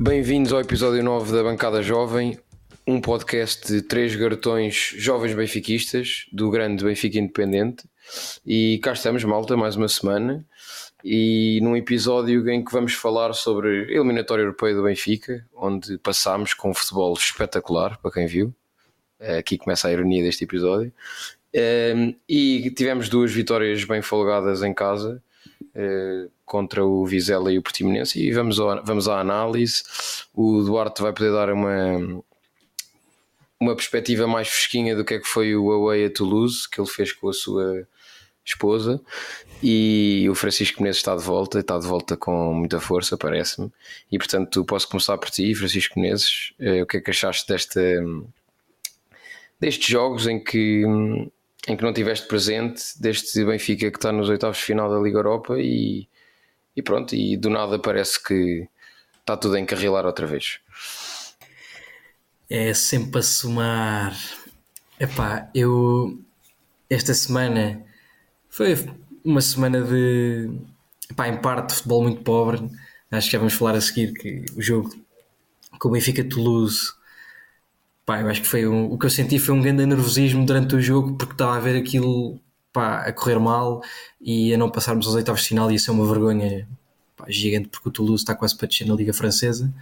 Bem-vindos ao episódio 9 da Bancada Jovem, um podcast de três garotões jovens benfiquistas do grande Benfica Independente. E cá estamos, malta, mais uma semana. E num episódio em que vamos falar sobre a eliminatória europeia do Benfica, onde passámos com um futebol espetacular, para quem viu. Aqui começa a ironia deste episódio. E tivemos duas vitórias bem folgadas em casa eh, contra o Vizela e o Portimonense e vamos, ao, vamos à análise. O Duarte vai poder dar uma, uma perspectiva mais fresquinha do que é que foi o Away a Toulouse, que ele fez com a sua esposa. E o Francisco Menezes está de volta, está de volta com muita força, parece-me. E portanto, posso começar por ti, Francisco Menezes. Eh, o que é que achaste desta, destes jogos em que em que não tiveste presente deste Benfica que está nos oitavos de final da Liga Europa e, e pronto, e do nada parece que está tudo a encarrilar outra vez. É sempre a somar. Epá, eu esta semana foi uma semana de epá, em parte futebol muito pobre. Acho que já vamos falar a seguir que o jogo com o Benfica Toulouse Pá, eu acho que foi um, o que eu senti foi um grande nervosismo durante o jogo porque estava a ver aquilo pá, a correr mal e a não passarmos aos oitavos de final ia ser uma vergonha pá, gigante porque o Toulouse está quase para descer na Liga Francesa.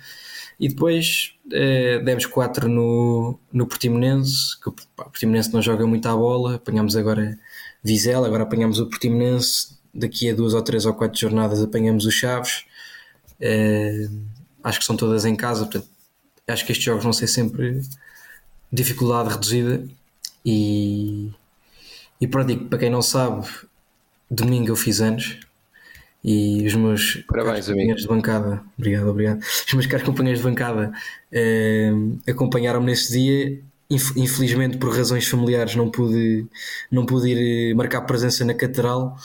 E depois eh, demos 4 no, no Portimonense que pá, o Portimonense não joga muito à bola. Apanhamos agora Vizela, agora apanhamos o Portimonense. Daqui a duas ou três ou quatro jornadas apanhamos os Chaves. Eh, acho que são todas em casa portanto acho que estes jogos vão ser sempre dificuldade reduzida. E, e pronto, para quem não sabe, domingo eu fiz anos e os meus Parabéns, companheiros de bancada, obrigado, obrigado. Os meus caros companheiros de bancada eh, acompanharam-me nesse dia. Infelizmente, por razões familiares, não pude, não pude ir marcar presença na catedral,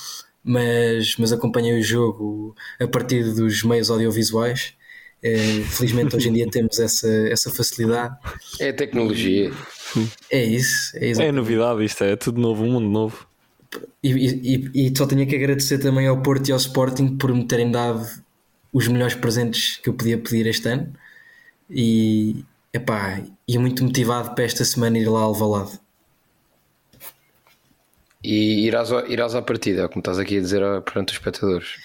mas, mas acompanhei o jogo a partir dos meios audiovisuais felizmente hoje em dia temos essa, essa facilidade. É a tecnologia. É isso. É, é novidade isto, é tudo novo, um mundo novo. E, e, e só tenho que agradecer também ao Porto e ao Sporting por me terem dado os melhores presentes que eu podia pedir este ano. E, epá, e muito motivado para esta semana ir lá ao Valado. E irás, irás à partida, como estás aqui a dizer perante os espectadores.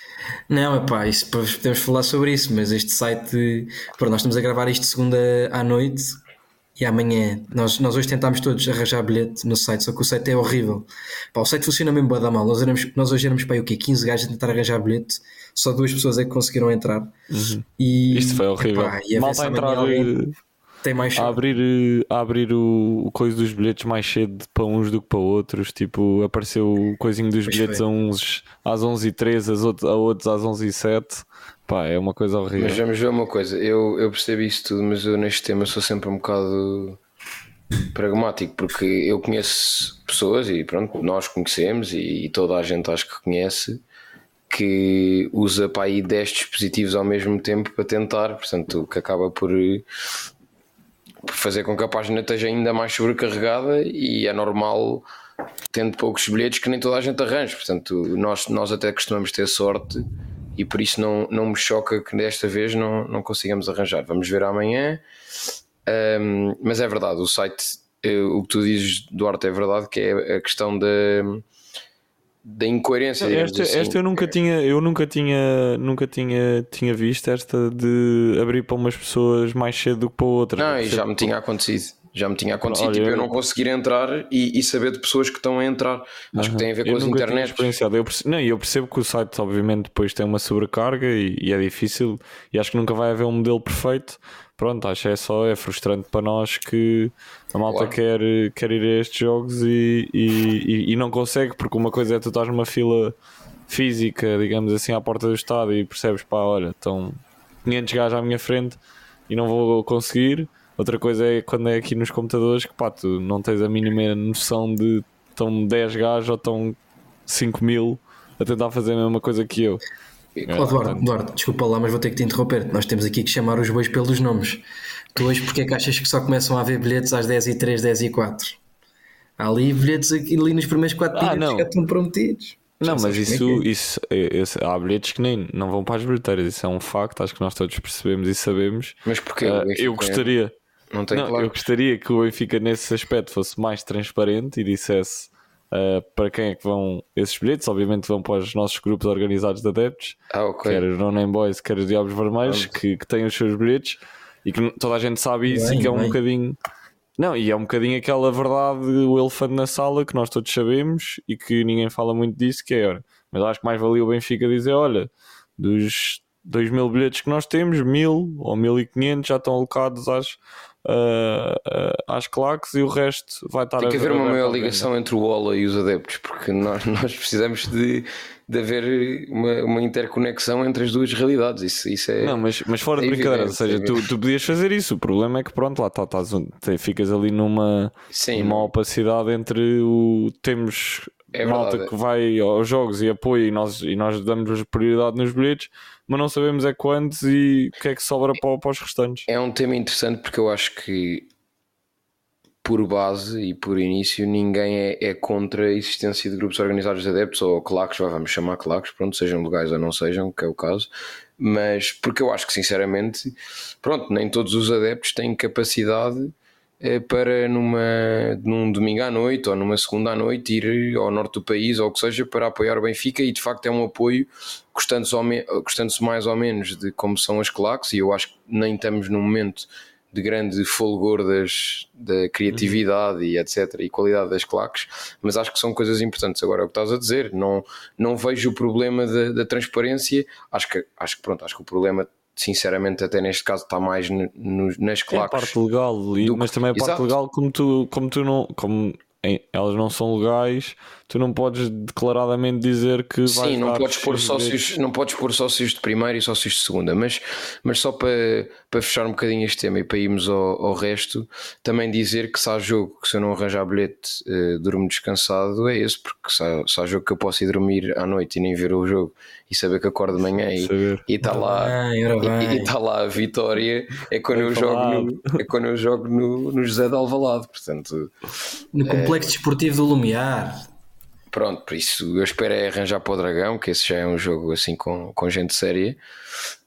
Não, epá, isso, podemos falar sobre isso, mas este site, pronto, nós estamos a gravar isto segunda à noite e amanhã, nós, nós hoje tentámos todos arranjar bilhete no site, só que o site é horrível. Pá, o site funciona mesmo da mal. Nós, éramos, nós hoje éramos para o quê? 15 gajos a tentar arranjar bilhete, só duas pessoas é que conseguiram entrar. Uhum. E, Isto foi horrível. Epá, Mal está a entrar. Alguém tem mais a abrir, a abrir o, o coisa dos bilhetes mais cedo para uns do que para outros. Tipo, apareceu o coisinho dos pois bilhetes a uns às 11h13, a outros às 11h07. Pá, é uma coisa horrível. Mas vamos ver uma coisa, eu, eu percebo isso tudo, mas eu neste tema sou sempre um bocado pragmático, porque eu conheço pessoas e pronto, nós conhecemos e, e toda a gente acho que conhece que usa para aí 10 dispositivos ao mesmo tempo para tentar, portanto, que acaba por fazer com que a página esteja ainda mais sobrecarregada e é normal, tendo poucos bilhetes, que nem toda a gente arranja. Portanto, nós, nós até costumamos ter sorte e por isso não, não me choca que desta vez não, não consigamos arranjar. Vamos ver amanhã. Um, mas é verdade, o site, eh, o que tu dizes, Duarte, é verdade, que é a questão da da incoerência. Esta, assim. esta eu nunca tinha, eu nunca tinha, nunca tinha, tinha visto esta de abrir para umas pessoas mais cedo do que para outras. Não, e já me tinha acontecido. Já me tinha acontecido, Olha, tipo, eu não conseguir entrar e, e, saber de pessoas que estão a entrar. Acho que tem a ver com as internet. Eu percebo, não, eu percebo que o site, obviamente, depois tem uma sobrecarga e, e, é difícil. E acho que nunca vai haver um modelo perfeito. Pronto, acho que é só, é frustrante para nós que a malta claro. quer, quer ir a estes jogos e, e, e, não consegue, porque uma coisa é tu estás numa fila física, digamos assim, à porta do estádio e percebes, pá, olha, estão 500 gajos à minha frente e não vou conseguir Outra coisa é quando é aqui nos computadores que pá, tu não tens a mínima noção de estão 10 gajos ou estão 5 mil a tentar fazer a mesma coisa que eu. É, Eduardo, Eduardo, desculpa lá, mas vou ter que te interromper. Nós temos aqui que chamar os bois pelos nomes. Tu hoje, porque é que achas que só começam a haver bilhetes às 10 e 3, 10 e 4? Há ali bilhetes aqui, ali nos primeiros 4 ah, minutos que já estão prometidos. Não, mas isso, é, é isso, isso, há bilhetes que nem não vão para as bilheteiras, isso é um facto, acho que nós todos percebemos e sabemos. Mas porque uh, eu gostaria, não tem não, claro. eu gostaria que o Benfica nesse aspecto fosse mais transparente e dissesse uh, para quem é que vão esses bilhetes. Obviamente vão para os nossos grupos organizados de adeptos, ah, okay. quer os Name Boys, quer os Diabos Vermelhos, que, que têm os seus bilhetes e que toda a gente sabe isso bem, e que é um bem. bocadinho não, e é um bocadinho aquela verdade, o elefante na sala que nós todos sabemos e que ninguém fala muito disso, que é, mas acho que mais valia o Benfica dizer, olha, dos 2 mil bilhetes que nós temos, mil ou 1500 já estão alocados às, uh, às claques e o resto vai estar Tem que haver uma maior ligação entre o Ola e os adeptos, porque nós, nós precisamos de de haver uma, uma, interconexão entre as duas realidades. Isso, isso é. Não, mas, mas fora é de brincadeira, ou seja, é tu, tu podias fazer isso. O problema é que, pronto, lá tá, tá, ficas ali numa, Sim, numa opacidade entre o. Temos é malta que vai aos jogos e apoia e nós, e nós damos prioridade nos bilhetes, mas não sabemos é quantos e o que é que sobra para, para os restantes. É um tema interessante porque eu acho que por base e por início, ninguém é, é, contra a existência de grupos organizados de adeptos ou claques, vamos chamar claques, pronto, sejam legais ou não sejam, que é o caso, mas porque eu acho que sinceramente, pronto, nem todos os adeptos têm capacidade para numa, num domingo à noite ou numa segunda à noite ir ao norte do país ou o que seja para apoiar o Benfica e de facto é um apoio custando-se custando mais ou menos de como são as claques e eu acho que nem estamos num momento de grande folgor das, da criatividade uhum. e etc. e qualidade das claques, mas acho que são coisas importantes. Agora, é o que estás a dizer, não, não vejo o problema da, da transparência. Acho que, acho que pronto, acho que o problema sinceramente até neste caso está mais no, no, nas claques. É a parte legal, mas também a parte Exato. legal como tu, como tu não, como elas não são legais, tu não podes declaradamente dizer que Sim, não podes pôr sócios, não podes pôr sócios de primeira e sócios de segunda, mas, mas só para, para fechar um bocadinho este tema e para irmos ao, ao resto, também dizer que se há jogo que se eu não arranjar bilhete uh, durmo descansado é esse, porque se há, se há jogo que eu posso ir dormir à noite e nem ver o jogo e saber que acordo de manhã e está lá e está lá a vitória é quando eu jogo no, é quando eu jogo no, no José de Alvalade, portanto no complexo é, desportivo do Lumiar Pronto, por isso eu espero é arranjar para o Dragão, que esse já é um jogo assim com, com gente séria.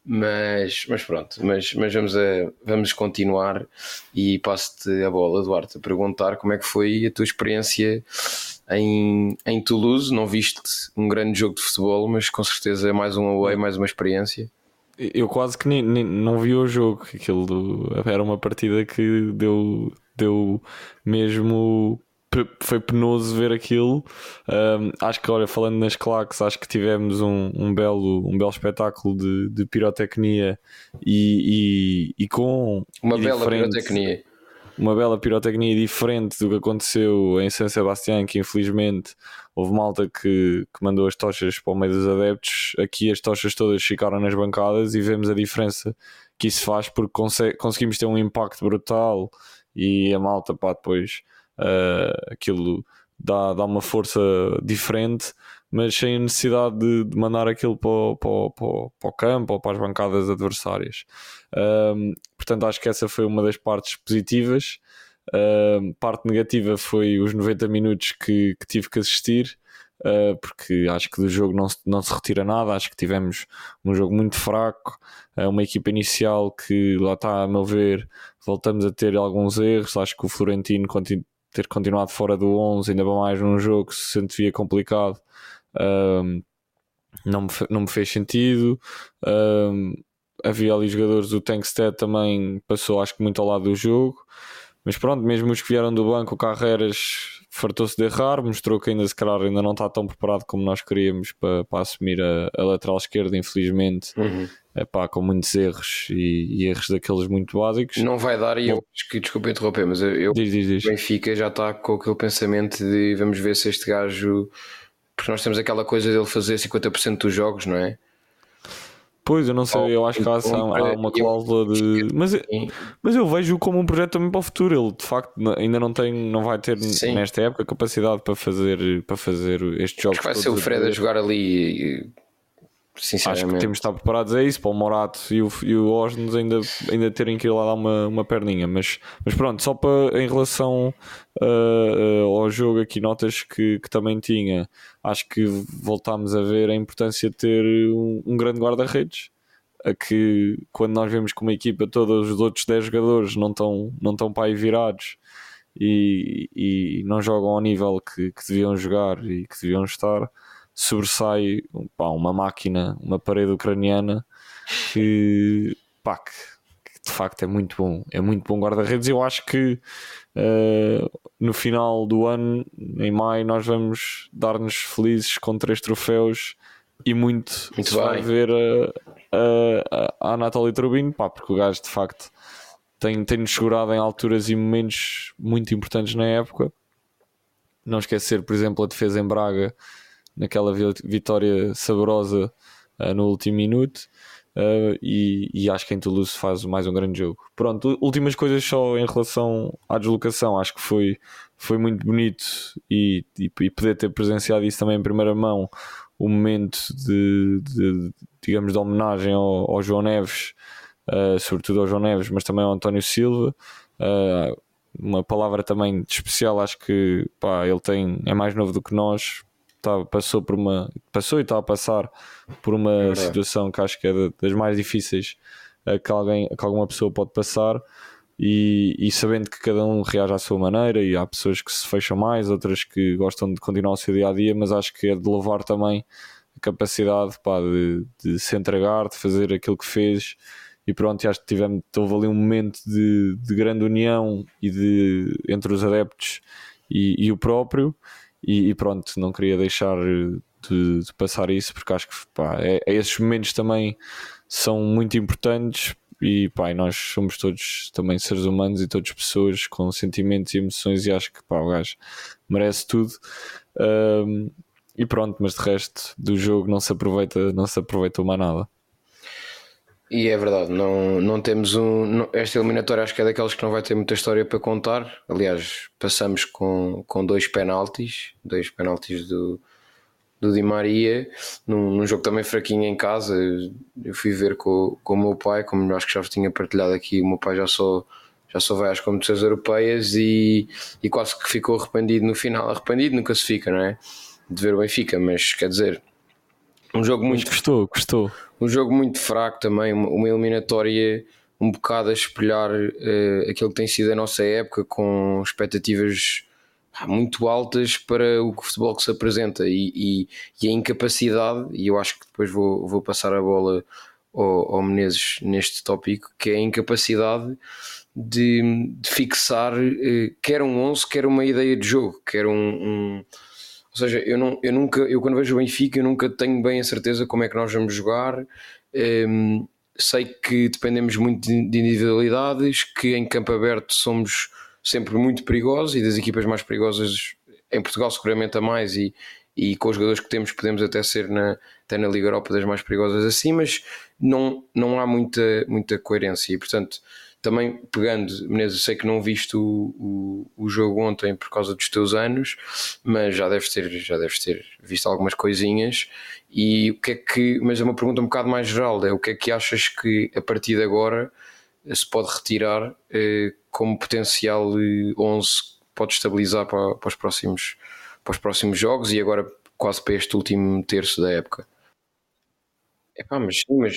Mas, mas pronto, mas, mas vamos, a, vamos continuar e passo-te a bola, Eduardo, a perguntar como é que foi a tua experiência em, em Toulouse. Não viste um grande jogo de futebol, mas com certeza é mais um away, mais uma experiência. Eu quase que nem, nem, não vi o jogo, aquilo do, era uma partida que deu, deu mesmo foi penoso ver aquilo. Um, acho que, olha, falando nas claques, acho que tivemos um, um, belo, um belo espetáculo de, de pirotecnia e, e, e com. Uma bela pirotecnia. Uma bela pirotecnia diferente do que aconteceu em São Sebastião, que infelizmente houve malta que, que mandou as tochas para o meio dos adeptos. Aqui as tochas todas ficaram nas bancadas e vemos a diferença que isso faz porque conseguimos ter um impacto brutal e a malta, pá, depois uh, aquilo dá, dá uma força diferente, mas sem necessidade de, de mandar aquilo para o, para, para, o, campo ou para as bancadas adversárias. Um, portanto, acho que essa foi uma das partes positivas. Uh, parte negativa foi os 90 minutos que, que tive que assistir. Uh, porque acho que do jogo não se, não se retira nada. Acho que tivemos um jogo muito fraco, uh, uma equipa inicial que lá está, a meu ver, voltamos a ter alguns erros. Acho que o Florentino continua ter continuado fora do 11, ainda mais num jogo que se sentia complicado, um, não, me, não me fez sentido. Um, havia ali jogadores, o Tankstead também passou, acho que muito ao lado do jogo. Mas pronto, mesmo os que vieram do banco, o Carreiras fartou-se de errar, mostrou que ainda se calhar ainda não está tão preparado como nós queríamos para, para assumir a, a lateral esquerda, infelizmente. Uhum epá, com muitos erros e, e, erros daqueles muito básicos. Não vai dar, e eu que desculpa interromper, mas eu, eu diz, diz, diz. Benfica já está com aquele pensamento de vamos ver se este gajo, porque nós temos aquela coisa dele fazer 50% dos jogos, não é? Pois, eu não sei, eu acho que há, há uma cláusula de. Mas, mas eu vejo como um projeto também para o futuro. Ele de facto ainda não tem, não vai ter Sim. nesta época capacidade para fazer, para fazer estes jogos. Acho que vai ser o Fred a jogar ali acho que temos de estar preparados a isso, para o Morato e o, e o Osnos ainda, ainda terem que ir lá dar uma, uma perninha. Mas, mas pronto, só para em relação uh, uh, ao jogo aqui, notas que, que também tinha, acho que voltámos a ver a importância de ter um, um grande guarda-redes. A que quando nós vemos que uma equipa, todos os outros 10 jogadores não estão, não estão para aí virados e, e não jogam ao nível que, que deviam jogar e que deviam estar sobressai pá, uma máquina, uma parede ucraniana que, pá, que, de facto é muito bom. É muito bom guarda-redes. Eu acho que uh, no final do ano, em maio, nós vamos dar-nos felizes com três troféus e muito, muito se vai ver a, a, a Anatoly Trubin, pá, porque o gajo de facto tem-nos tem segurado em alturas e momentos muito importantes na época. Não esquecer, por exemplo, a defesa em Braga naquela vitória saborosa uh, no último minuto. Uh, e, e, acho que em Toulouse faz mais um grande jogo. Pronto, últimas coisas só em relação à deslocação. Acho que foi, foi muito bonito e, e, e poder ter presenciado isso também em primeira mão. O momento de, de digamos, de homenagem ao, ao João Neves, uh, sobretudo ao João Neves, mas também ao António Silva. Uh, uma palavra também especial, acho que pá, ele tem, é mais novo do que nós, tá, passou por uma passou e está a passar por uma é situação que acho que é das mais difíceis que alguém que alguma pessoa pode passar. E, e, sabendo que cada um reage à sua maneira e há pessoas que se fecham mais, outras que gostam de continuar o seu dia a dia, mas acho que é de louvar também a capacidade pá, de, de, se entregar, de fazer aquilo que fez. E pronto, acho que tivemos, houve ali um momento de, de grande união e de, entre os adeptos e, e o próprio e, e pronto, não queria deixar de, de, passar isso porque acho que pá, é, é, esses momentos também são muito importantes e pá, nós somos todos também seres humanos e todas pessoas com sentimentos e emoções e acho que pá, o gajo merece tudo um, e pronto, mas de resto do jogo não se aproveita, não se aproveitou mais nada. E é verdade, não, não temos um. Não, esta eliminatória acho que é daquelas que não vai ter muita história para contar. Aliás, passamos com, com dois penaltis, dois penaltis do, do Di Maria, num, num jogo também fraquinho em casa. Eu fui ver com, com o meu pai, como acho que já tinha partilhado aqui, o meu pai já só, já só vai às competições europeias e, e quase que ficou arrependido no final. Arrependido nunca se fica, não é? De ver o Benfica, mas quer dizer, um jogo muito. Gostou, gostou um jogo muito fraco também, uma eliminatória um bocado a espelhar uh, aquilo que tem sido a nossa época, com expectativas muito altas para o futebol que se apresenta e, e, e, a incapacidade, e eu acho que depois vou, vou passar a bola ao, ao Menezes neste tópico, que é a incapacidade de, de fixar uh, quer um 11, quer uma ideia de jogo, quer um, um ou seja, eu, não, eu nunca, eu quando vejo o Benfica, eu nunca tenho bem a certeza como é que nós vamos jogar. Um, ehm, sei que dependemos muito de individualidades, que em campo aberto somos sempre muito perigosos e das equipas mais perigosas em Portugal seguramente a mais e, e com os jogadores que temos podemos até ser na, até na Liga Europa das mais perigosas assim, mas não, não há muita, muita coerência e portanto também pegando, Menezes, sei que não viste o, o, o, jogo ontem por causa dos teus anos, mas já deves ter, já deves ter visto algumas coisinhas. E o que é que, mas é uma pergunta um bocado mais geral: é o que é que achas que a partir de agora se pode retirar eh, como potencial 11 pode estabilizar para, para, os próximos, para os próximos jogos e agora quase para este último terço da época? Epá, mas sim, mas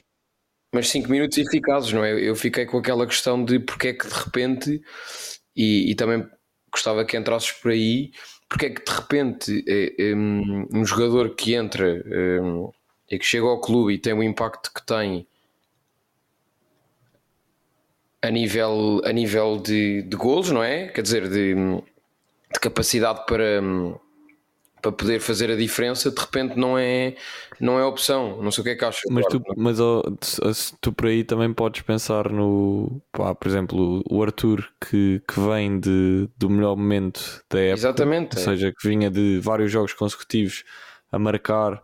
mas 5 minutos eficazes, não é? Eu fiquei com aquela questão de porque é que de repente, e, e também gostava que entrasses por aí, porque é que de repente é, é, um jogador que entra é, e que chega ao clube e tem o impacto que tem a nível, a nível de, de golos, não é? Quer dizer, de, de capacidade para para poder fazer a diferença, de repente não é, não é opção. Não sei o que é que achas. Mas, tu, mas oh, tu por aí também podes pensar no, pá, por exemplo, o Arthur que, que vem de, do melhor momento da época. Exatamente. Ou seja, que vinha de vários jogos consecutivos a marcar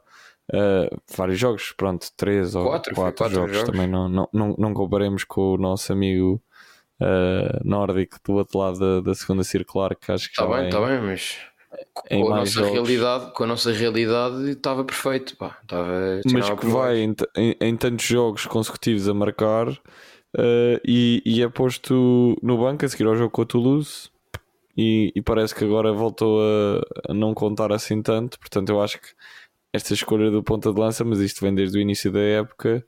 uh, vários jogos, pronto, três ou quatro, quatro, quatro jogos. jogos. Também não, não, não, não comparemos com o nosso amigo uh, nórdico do outro lado da, da segunda circular, que acho que Está bem, está bem, mas com a nossa realidade, com a nossa realidade estava perfeito, pá, estava, mas que vai em, em, em, tantos jogos consecutivos a marcar uh, e, e é posto no banco a seguir ao jogo com a Toulouse e, e parece que agora voltou a, a, não contar assim tanto, portanto eu acho que esta escolha do ponta de lança, mas isto vem desde o início da época,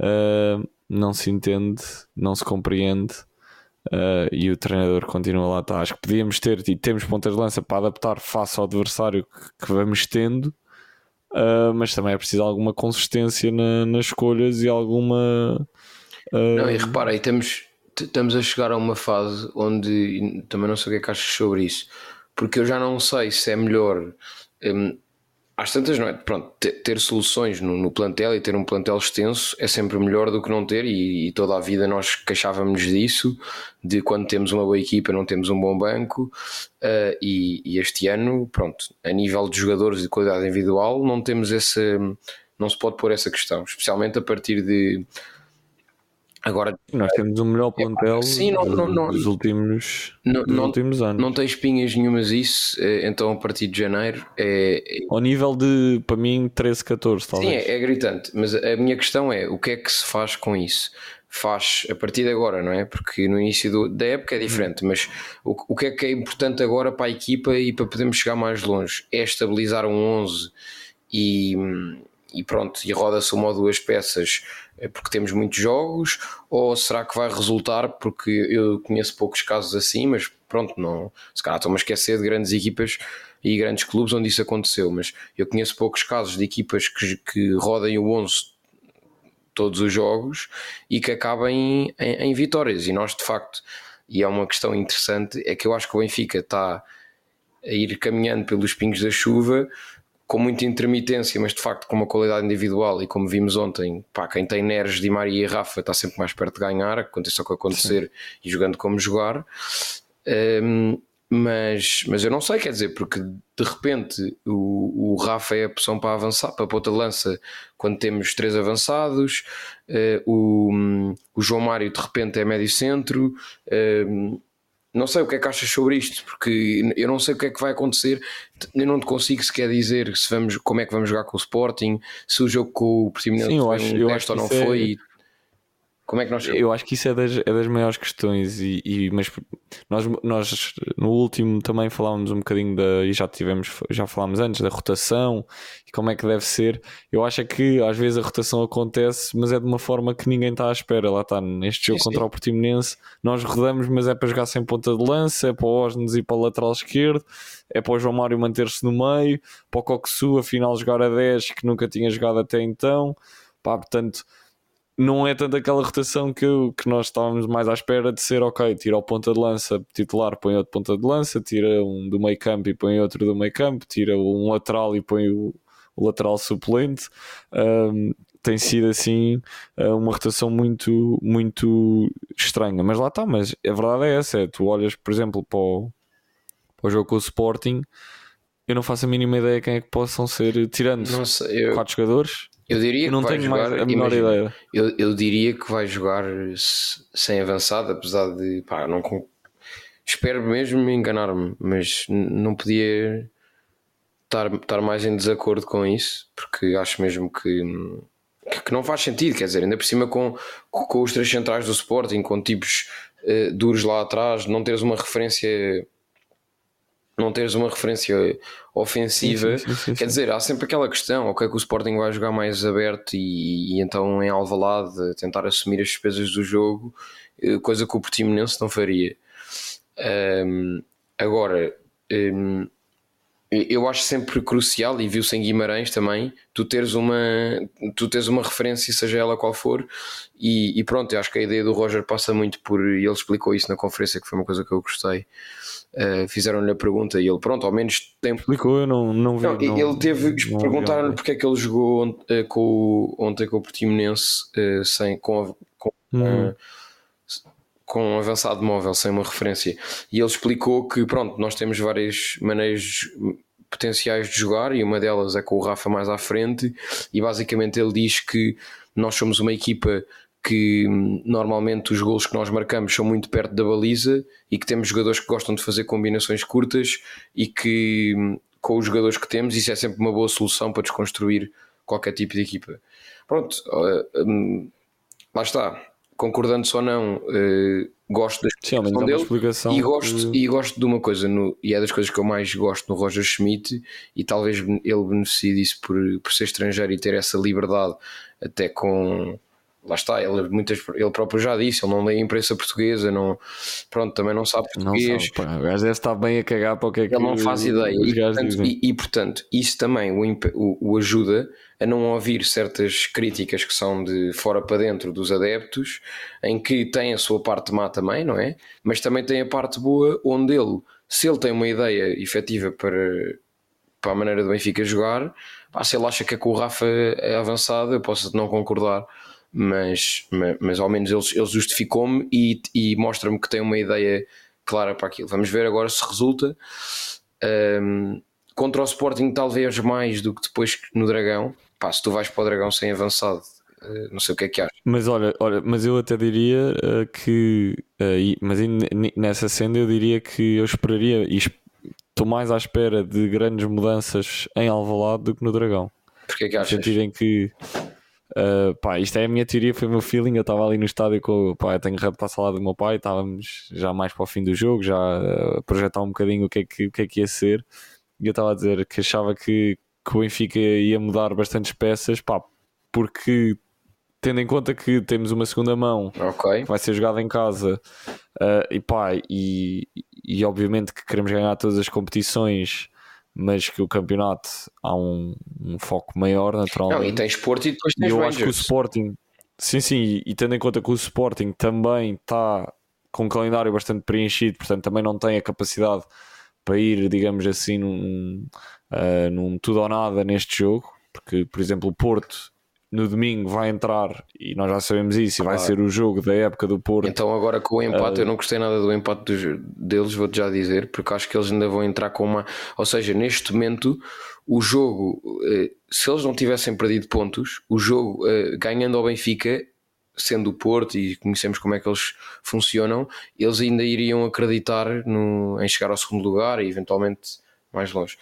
uh, não se entende, não se compreende uh, e o treinador continua lá. Tá. Acho que podíamos ter e temos pontas de lança para adaptar face ao adversário que, que vamos tendo, uh, mas também é preciso alguma consistência na, nas escolhas e alguma. Uh... Não, e repara, aí temos, estamos a chegar a uma fase onde também não sei o que é que achas sobre isso, porque eu já não sei se é melhor. Um, às tantas, não é? Pronto, ter, ter soluções no, no, plantel e ter um plantel extenso é sempre melhor do que não ter, e, e, toda a vida nós queixávamos disso, de quando temos uma boa equipa não temos um bom banco, uh, e, e, este ano, pronto, a nível de jogadores de qualidade individual, não temos essa. Não se pode pôr essa questão, especialmente a partir de Agora, nós temos o melhor plantel sim, não, não, não, dos, últimos, não, dos últimos anos. Não tem espinhas nenhumas isso, eh, então a partir de janeiro é. é Ao nível de, para mim, 13, 14, talvez. Sim, é, é, gritante, mas a minha questão é: o que é que se faz com isso? Faz a partir de agora, não é? Porque no início do, da época é diferente, mas o, o que é que é importante agora para a equipa e para podermos chegar mais longe? É estabilizar um 11 e, e pronto, e roda-se uma ou duas peças é porque temos muitos jogos ou será que vai resultar porque eu conheço poucos casos assim, mas pronto, não, se calhar estou-me a esquecer de grandes equipas e grandes clubes onde isso aconteceu, mas eu conheço poucos casos de equipas que, que rodem o 11 todos os jogos e que acabem em, em, vitórias e nós de facto, e é uma questão interessante, é que eu acho que o Benfica está a ir caminhando pelos pingos da chuva com muita intermitência, mas de facto com uma qualidade individual e como vimos ontem, pá, quem tem Neres, Di Maria e Rafa está sempre mais perto de ganhar, aconteça o que acontecer Sim. e jogando como jogar. Um, mas, mas eu não sei, quer dizer, porque de repente o, o Rafa é a opção para avançar, para a ponta de lança quando temos três avançados, uh, o, o João Mário de repente é médio centro. Uh, não sei o que é que achas sobre isto, porque eu não sei o que é que vai acontecer. Eu não te consigo sequer dizer se vamos, como é que vamos jogar com o Sporting, se o jogo com o Portimonense Sim, eu acho, eu acho ou não é foi. É... Como é que nós. Eu acho que isso é das, é das maiores questões, e, e, mas nós, nós no último também falávamos um bocadinho da. E já tivemos, já falámos antes da rotação e como é que deve ser. Eu acho é que às vezes a rotação acontece, mas é de uma forma que ninguém está à espera. Lá está, neste jogo sim, contra o Portimonense, nós rodamos, mas é para jogar sem ponta de lança, é para o Osnes e para o lateral esquerdo, é para o João Mário manter-se no meio, para o Coxu afinal jogar a 10 que nunca tinha jogado até então. Pá, portanto não é tanto aquela rotação que, eu, que nós estávamos mais à espera de ser ok, tira o ponta de lança titular, põe outro ponta de lança, tira um do meio campo e põe outro do meio campo, tira um lateral e põe o, o lateral suplente. Um, tem sido assim eh, uma rotação muito, muito estranha, mas lá está. Mas a verdade é essa: é, tu olhas, por exemplo, para o, para o jogo com o Sporting, eu não faço a mínima ideia quem é que possam ser, tirando sei, eu... quatro jogadores eu diria eu não que tenho jogar, mais a menor imagina, ideia. Eu, eu diria que vai jogar sem avançado, apesar de pá, não espero mesmo enganar-me, mas não podia estar, estar mais em desacordo com isso, porque acho mesmo que, que não faz sentido, quer dizer, ainda por cima com, com os três centrais do Sporting, com tipos uh, duros lá atrás, não teres uma referência não teres uma referência ofensiva, sim, sim, sim, quer dizer, há sempre aquela questão, ok, que o Sporting vai jogar mais aberto e, e então em Alvalade tentar assumir as despesas do jogo, eh, coisa que o Portimonense não faria. Um, agora, um, eu acho sempre crucial, e viu-se em Guimarães também, tu teres uma, tu teres uma referência, seja ela qual for, e, e pronto, eu acho que a ideia do Roger passa muito por, ele explicou isso na conferência, que foi uma coisa que eu gostei, Uh, fizeram-lhe a pergunta e ele, pronto, ao menos tem. Explicou, eu não, não vi. Não, não, ele teve. Perguntaram-lhe porque é que ele jogou uh, com, ontem com o Portimonense uh, sem, com, a, com, uhum. Com um avançado móvel, sem uma referência. E ele explicou que, pronto, nós temos várias maneiras potenciais de jogar e uma delas é com o Rafa mais à frente. E basicamente ele diz que nós somos uma equipa que hum, normalmente os gols que nós marcamos são muito perto da baliza e que temos jogadores que gostam de fazer combinações curtas e que hum, com os jogadores que temos isso é sempre uma boa solução para desconstruir qualquer tipo de equipa. Pronto, hum, lá está. Concordando ou não, uh, gosto da explicação Sim, dele explicação e gosto, que... e gosto de uma coisa, no, e é das coisas que eu mais gosto no Roger Schmidt, e talvez ele beneficie disso por, por ser estrangeiro e ter essa liberdade até com lá está, ele, muitas, ele próprio já disse, ele não lê a imprensa portuguesa, não, pronto, também não sabe português. Não sabe, o gajo deve estar bem a cagar para o que é que ele não faz ideia. E portanto, e, e, portanto, isso também o, o, o, ajuda a não ouvir certas críticas que são de fora para dentro dos adeptos, em que tem a sua parte má também, não é? Mas também tem a parte boa onde ele, se ele tem uma ideia efetiva para, para a maneira do Benfica jogar, pá, se ele acha que é com o Rafa é avançado, eu posso não concordar mas, mas, mas ao menos ele, ele justificou-me e, e mostra-me que tem uma ideia clara para aquilo. Vamos ver agora se resulta. Um, contra o Sporting, talvez mais do que depois no Dragão. Pá, se tu vais para o Dragão sem avançado, uh, não sei o que é que achas. Mas olha, olha mas eu até diria uh, que, uh, mas nessa senda, eu diria que eu esperaria e estou mais à espera de grandes mudanças em Alvalade do que no Dragão. Porquê que achas? No sentido em que Uh, pá, isto é a minha teoria, foi o meu feeling. Eu estava ali no estádio com pá, eu tenho rap para a sala do meu pai, estávamos já mais para o fim do jogo, já a projetar um bocadinho o que é que, o que, é que ia ser. E eu estava a dizer que achava que, que o Benfica ia mudar bastantes peças, pá, porque tendo em conta que temos uma segunda mão okay. que vai ser jogada em casa uh, e pá, e, e obviamente que queremos ganhar todas as competições mas que o campeonato há um, um foco maior, naturalmente. Não, e tens Sporting e depois tens e eu Rangers. acho que o Sporting, sim, sim, e, e tendo em conta que o Sporting também está com um calendário bastante preenchido, portanto também não tem a capacidade para ir, digamos assim, num, uh, num tudo ou nada neste jogo, porque, por exemplo, o Porto no domingo vai entrar, e nós já sabemos isso, e vai ser o jogo da época do Porto. Então, agora com o empate, uh, eu não gostei nada do empate dos, deles, vou-te já dizer, porque acho que eles ainda vão entrar com uma. Ou seja, neste momento, o jogo, eh, se eles não tivessem perdido pontos, o jogo eh, ganhando ao Benfica, sendo o Porto e conhecemos como é que eles funcionam, eles ainda iriam acreditar no, em chegar ao segundo lugar e eventualmente mais longe.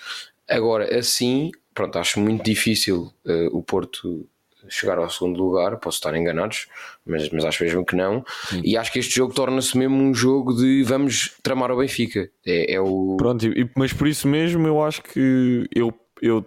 Agora, assim, pronto, acho muito difícil uh, o Porto chegar ao segundo lugar, posso estar enganados, mas, mas acho mesmo que não. Sim. E acho que este jogo torna-se mesmo um jogo de vamos tramar ao Benfica. É, é o... Pronto, e, mas por isso mesmo eu acho que eu, eu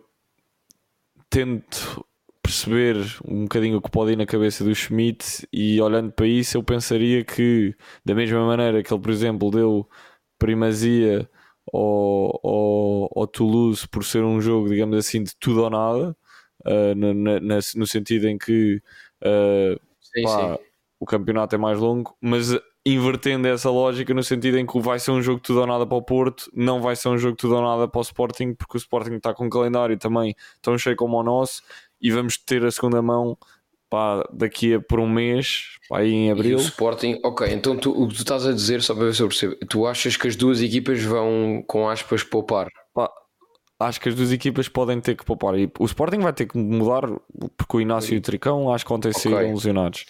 tento perceber um bocadinho o que pode ir na cabeça do Schmidt e olhando para isso eu pensaria que da mesma maneira que ele por exemplo deu primazia ao, ao, ao Toulouse por ser um jogo digamos assim de tudo ou nada uh, na, na, no sentido em que uh, sim, pá, sim. o campeonato é mais longo, mas invertendo essa lógica no sentido em que vai ser um jogo tudo ou nada para o Porto, não vai ser um jogo tudo ou nada para o Sporting, porque o Sporting está com um calendário também tão cheio como o nosso e vamos ter a segunda mão pá, daqui a por um mês, pá, aí em abril. E o Sporting, ok, então tu, o que tu estás a dizer, só para ver se eu percebo, tu achas que as duas equipas vão, com aspas, poupar? Pá, acho que as duas equipas podem ter que poupar. E o Sporting vai ter que mudar, porque o Inácio Sim. e o Tricão acho que ontem okay. saíram lesionados.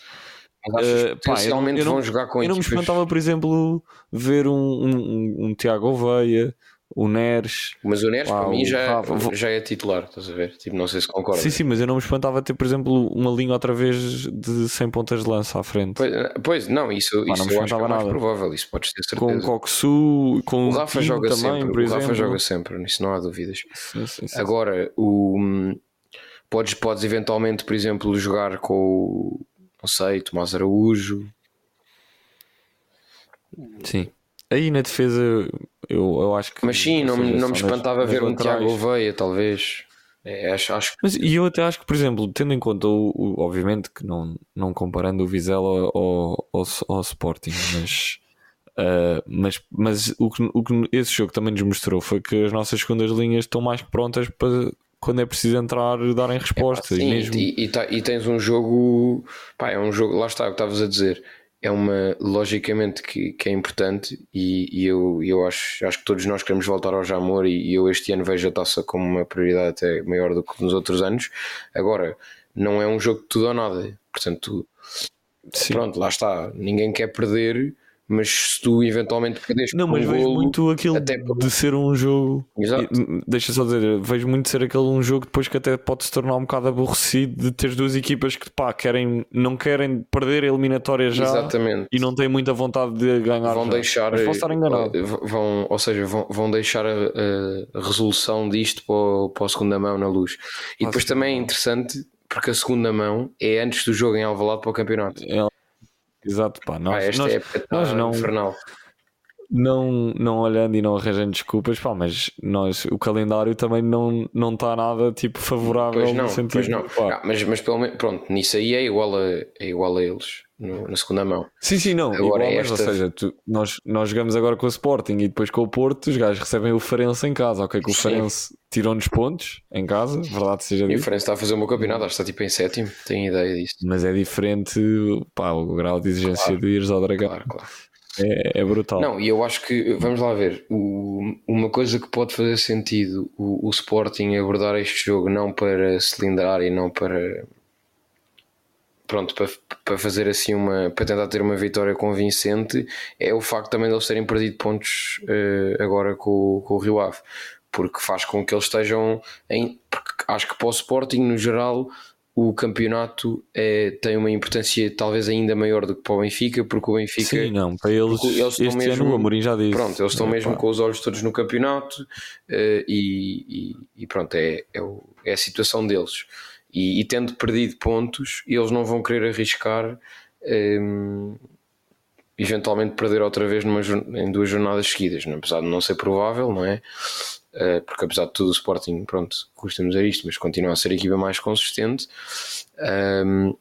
Mas uh, pá, eu, eu, vão jogar com Eu não me espantava, por exemplo, ver um, um, um Tiago Oveia, o Neres. Mas o Neres, para mim, já, já é titular, estás a ver? Tipo, não sei se concorda. Sim, sim, mas eu não me espantava ter, por exemplo, uma linha outra vez de 100 pontas de lança à frente. Pois, pois não, isso, Pá, isso não me eu acho que é mais nada. provável, isso podes ter certeza. Com o Coxu, com o Rafa joga também, sempre, por o exemplo. Rafa joga sempre, nisso não há dúvidas. Sim, sim, sim, Agora, o, podes, podes eventualmente, por exemplo, jogar com o, não sei, Tomás Araújo. Sim. Aí na defesa eu, eu acho que. Mas sim, não, não me espantava ver um Tiago Oveia, talvez. É, acho, acho Mas e eu até acho que, por exemplo, tendo em conta, o, o obviamente que não, não comparando o Vizela ao, ao, ao Sporting, mas, uh, mas, mas o, que, o que esse jogo também nos mostrou foi que as nossas segundas linhas estão mais que prontas para quando é preciso entrar darem resposta. É, pá, sim, e, mesmo... e, e, e, tens um jogo, pá, é um jogo, lá está o que estavas a dizer é uma logicamente que, que é importante e, e, eu, eu acho, acho que todos nós queremos voltar ao Jamor e, e eu este ano vejo a taça como uma prioridade até maior do que nos outros anos. Agora, não é um jogo de tudo ou nada, portanto, Sim. pronto, lá está. Ninguém quer perder mas se tu eventualmente perdes Não, mas um vejo golo, muito aquilo até... de ser um jogo. Exato. Deixa só dizer, vejo muito ser aquele um jogo depois que até pode se tornar um bocado aborrecido de ter duas equipas que pá, querem, não querem perder a eliminatória já Exatamente. e não têm muita vontade de ganhar. Vão já. deixar, mas posso estar enganado. Eh, vão, ou seja, vão, vão deixar a, a resolução disto para, o, para a segunda mão na luz. E depois também é interessante porque a segunda mão é antes do jogo em Alvalade para o campeonato. É Exato, pá. Nós, ah, esta nós, época tá nós não, infernal. Não, não olhando e não arranjando desculpas, pá, mas nós, o calendário também não está não tá nada tipo favorável pois não, no sentido. Pois não. Ah, mas, mas pelo menos, pronto, nisso aí é igual a, é igual a eles no, na segunda mão. Sim, sim, não. Agora igual, esta... Ou seja, tu, nós, nós jogamos agora com o Sporting e depois com o Porto, os gajos recebem o Farense em casa, ok? Que o Farense tirou-nos pontos em casa, verdade seja dito. E o Farense está a fazer o meu campeonato, acho que está tipo em sétimo, tenho ideia disso. Mas é diferente, pá, o grau de exigência claro, de ires ao Dragão. Claro, claro. É, é, brutal. Não, e eu acho que, vamos lá ver, o, uma coisa que pode fazer sentido o, o Sporting abordar este jogo não para cilindrar e não para pronto, para, para fazer assim uma para tentar ter uma vitória convincente é o facto também de eles terem perdido pontos uh, agora com, com o Rio Ave, porque faz com que eles estejam em porque acho que para o Sporting no geral o campeonato é, tem uma importância talvez ainda maior do que para o Benfica, porque o Benfica. Sim, não, para eles, eles este mesmo, ano o Amorim já disse. Pronto, eles estão é, mesmo pá. com os olhos todos no campeonato uh, e, e, e, pronto, é, é, o, é a situação deles. E, e, tendo perdido pontos, eles não vão querer arriscar um, eventualmente perder outra vez numa, em duas jornadas seguidas, não? apesar de não ser provável, não é? Uh, porque apesar de tudo o Sporting, pronto, custa-nos dizer isto, mas continua a ser a equipa mais consistente. Um,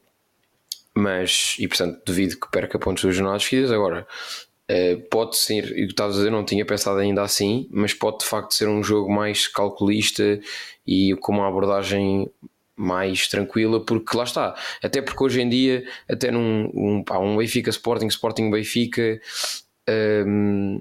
mas, e portanto, devido que perca pontos duas jornadas seguidas. Agora, uh, pode ser, e o que estavas a dizer, não tinha pensado ainda assim, mas pode de facto ser um jogo mais calculista e com uma abordagem mais tranquila, porque lá está, até porque hoje em dia, até num um, pá, um Benfica Sporting, Sporting Benfica, um,